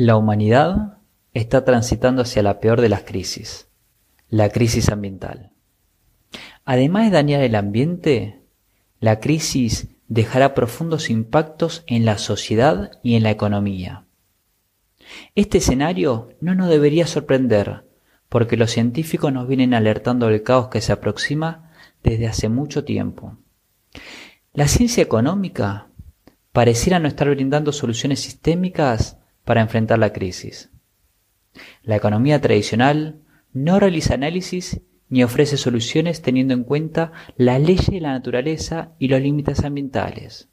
La humanidad está transitando hacia la peor de las crisis, la crisis ambiental. Además de dañar el ambiente, la crisis dejará profundos impactos en la sociedad y en la economía. Este escenario no nos debería sorprender, porque los científicos nos vienen alertando del caos que se aproxima desde hace mucho tiempo. La ciencia económica pareciera no estar brindando soluciones sistémicas para enfrentar la crisis. La economía tradicional no realiza análisis ni ofrece soluciones teniendo en cuenta la ley de la naturaleza y los límites ambientales.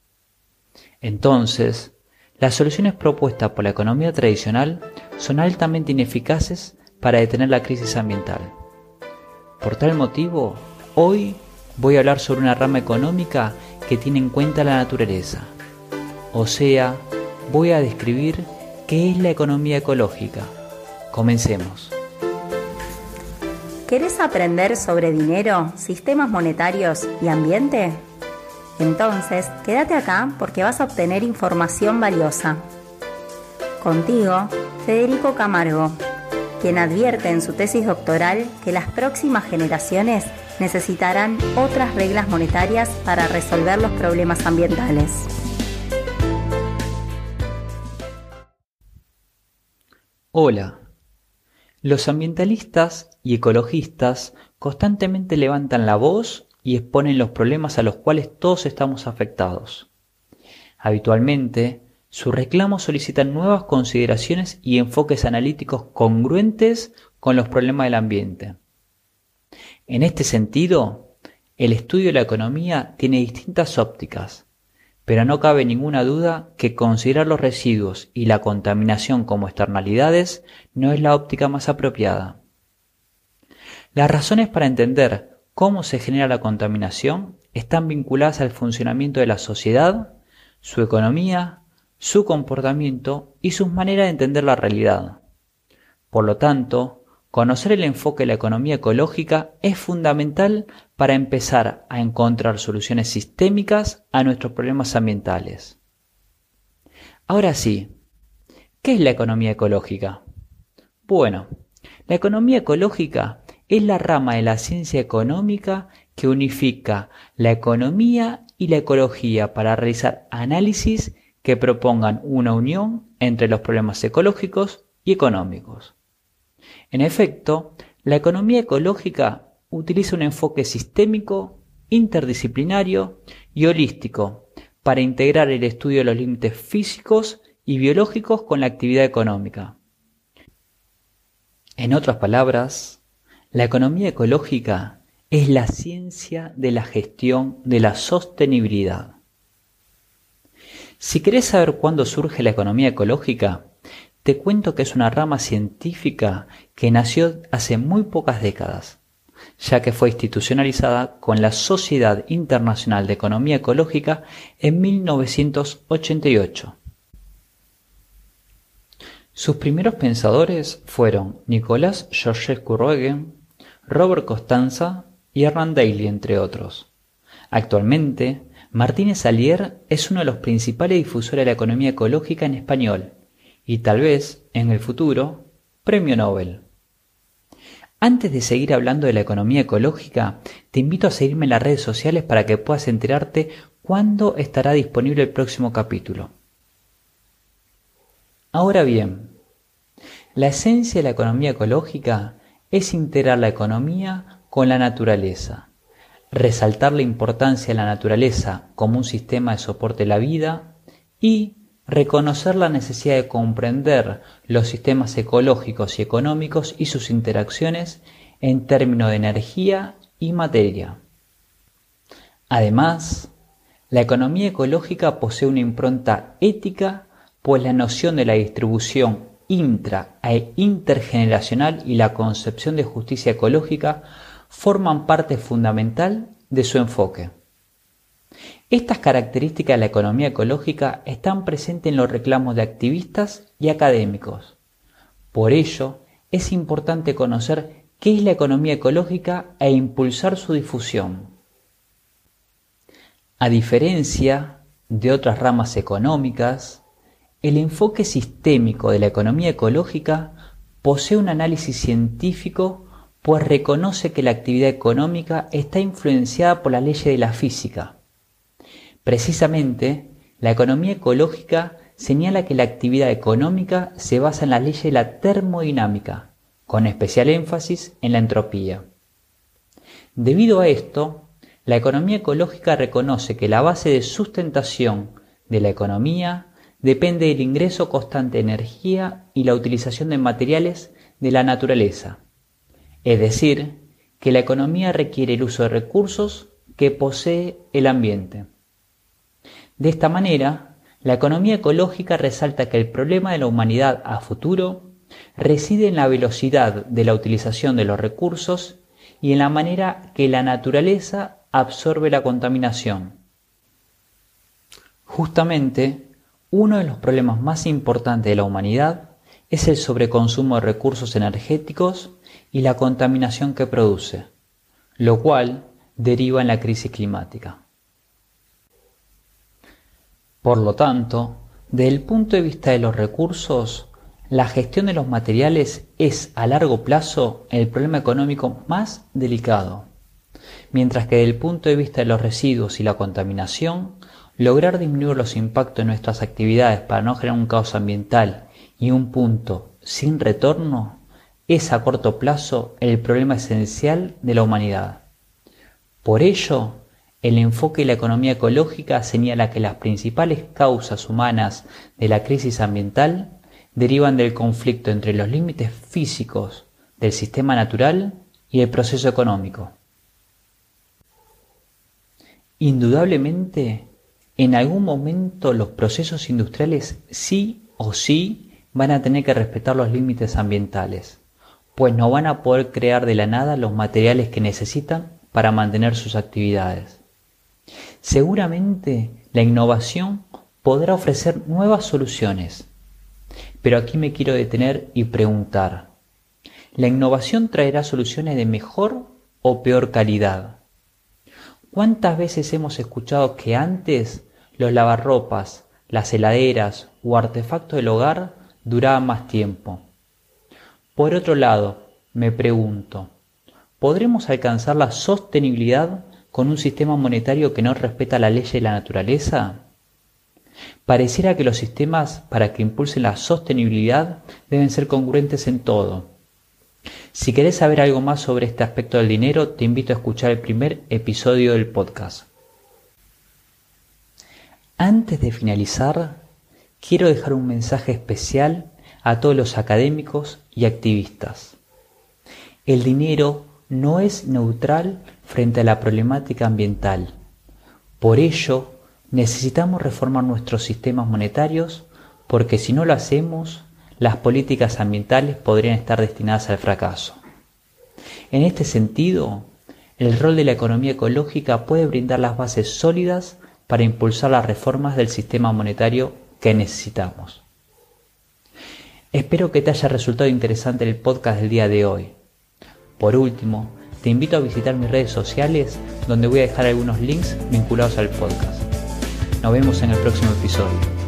Entonces, las soluciones propuestas por la economía tradicional son altamente ineficaces para detener la crisis ambiental. Por tal motivo, hoy voy a hablar sobre una rama económica que tiene en cuenta la naturaleza. O sea, voy a describir ¿Qué es la economía ecológica? Comencemos. ¿Querés aprender sobre dinero, sistemas monetarios y ambiente? Entonces, quédate acá porque vas a obtener información valiosa. Contigo, Federico Camargo, quien advierte en su tesis doctoral que las próximas generaciones necesitarán otras reglas monetarias para resolver los problemas ambientales. Hola. Los ambientalistas y ecologistas constantemente levantan la voz y exponen los problemas a los cuales todos estamos afectados. Habitualmente, sus reclamos solicitan nuevas consideraciones y enfoques analíticos congruentes con los problemas del ambiente. En este sentido, el estudio de la economía tiene distintas ópticas, pero no cabe ninguna duda que considerar los residuos y la contaminación como externalidades no es la óptica más apropiada. Las razones para entender cómo se genera la contaminación están vinculadas al funcionamiento de la sociedad, su economía, su comportamiento y sus maneras de entender la realidad. Por lo tanto, Conocer el enfoque de la economía ecológica es fundamental para empezar a encontrar soluciones sistémicas a nuestros problemas ambientales. Ahora sí, ¿qué es la economía ecológica? Bueno, la economía ecológica es la rama de la ciencia económica que unifica la economía y la ecología para realizar análisis que propongan una unión entre los problemas ecológicos y económicos. En efecto, la economía ecológica utiliza un enfoque sistémico, interdisciplinario y holístico para integrar el estudio de los límites físicos y biológicos con la actividad económica. En otras palabras, la economía ecológica es la ciencia de la gestión de la sostenibilidad. Si querés saber cuándo surge la economía ecológica, te cuento que es una rama científica que nació hace muy pocas décadas, ya que fue institucionalizada con la Sociedad Internacional de Economía Ecológica en 1988. Sus primeros pensadores fueron Nicolás Georges Roegen, Robert Costanza y Hernán Daly, entre otros. Actualmente, Martínez Alier es uno de los principales difusores de la economía ecológica en español y tal vez, en el futuro, premio Nobel. Antes de seguir hablando de la economía ecológica, te invito a seguirme en las redes sociales para que puedas enterarte cuándo estará disponible el próximo capítulo. Ahora bien, la esencia de la economía ecológica es integrar la economía con la naturaleza, resaltar la importancia de la naturaleza como un sistema de soporte de la vida y reconocer la necesidad de comprender los sistemas ecológicos y económicos y sus interacciones en términos de energía y materia. Además, la economía ecológica posee una impronta ética, pues la noción de la distribución intra e intergeneracional y la concepción de justicia ecológica forman parte fundamental de su enfoque. Estas características de la economía ecológica están presentes en los reclamos de activistas y académicos. Por ello, es importante conocer qué es la economía ecológica e impulsar su difusión. A diferencia de otras ramas económicas, El enfoque sistémico de la economía ecológica posee un análisis científico pues reconoce que la actividad económica está influenciada por la ley de la física. Precisamente, la economía ecológica señala que la actividad económica se basa en la ley de la termodinámica, con especial énfasis en la entropía. Debido a esto, la economía ecológica reconoce que la base de sustentación de la economía depende del ingreso constante de energía y la utilización de materiales de la naturaleza. Es decir, que la economía requiere el uso de recursos que posee el ambiente. De esta manera, la economía ecológica resalta que el problema de la humanidad a futuro reside en la velocidad de la utilización de los recursos y en la manera que la naturaleza absorbe la contaminación. Justamente, uno de los problemas más importantes de la humanidad es el sobreconsumo de recursos energéticos y la contaminación que produce, lo cual deriva en la crisis climática. Por lo tanto, desde el punto de vista de los recursos, la gestión de los materiales es a largo plazo el problema económico más delicado, mientras que desde el punto de vista de los residuos y la contaminación, lograr disminuir los impactos de nuestras actividades para no generar un caos ambiental y un punto sin retorno es a corto plazo el problema esencial de la humanidad. Por ello, el enfoque de la economía ecológica señala que las principales causas humanas de la crisis ambiental derivan del conflicto entre los límites físicos del sistema natural y el proceso económico. Indudablemente, en algún momento los procesos industriales sí o sí van a tener que respetar los límites ambientales, pues no van a poder crear de la nada los materiales que necesitan para mantener sus actividades. Seguramente la innovación podrá ofrecer nuevas soluciones, pero aquí me quiero detener y preguntar, ¿la innovación traerá soluciones de mejor o peor calidad? ¿Cuántas veces hemos escuchado que antes los lavarropas, las heladeras o artefactos del hogar duraban más tiempo? Por otro lado, me pregunto, ¿podremos alcanzar la sostenibilidad con un sistema monetario que no respeta la ley de la naturaleza? Pareciera que los sistemas para que impulsen la sostenibilidad deben ser congruentes en todo. Si querés saber algo más sobre este aspecto del dinero, te invito a escuchar el primer episodio del podcast. Antes de finalizar, quiero dejar un mensaje especial a todos los académicos y activistas. El dinero no es neutral frente a la problemática ambiental. Por ello, necesitamos reformar nuestros sistemas monetarios porque si no lo hacemos, las políticas ambientales podrían estar destinadas al fracaso. En este sentido, el rol de la economía ecológica puede brindar las bases sólidas para impulsar las reformas del sistema monetario que necesitamos. Espero que te haya resultado interesante el podcast del día de hoy. Por último, te invito a visitar mis redes sociales donde voy a dejar algunos links vinculados al podcast. Nos vemos en el próximo episodio.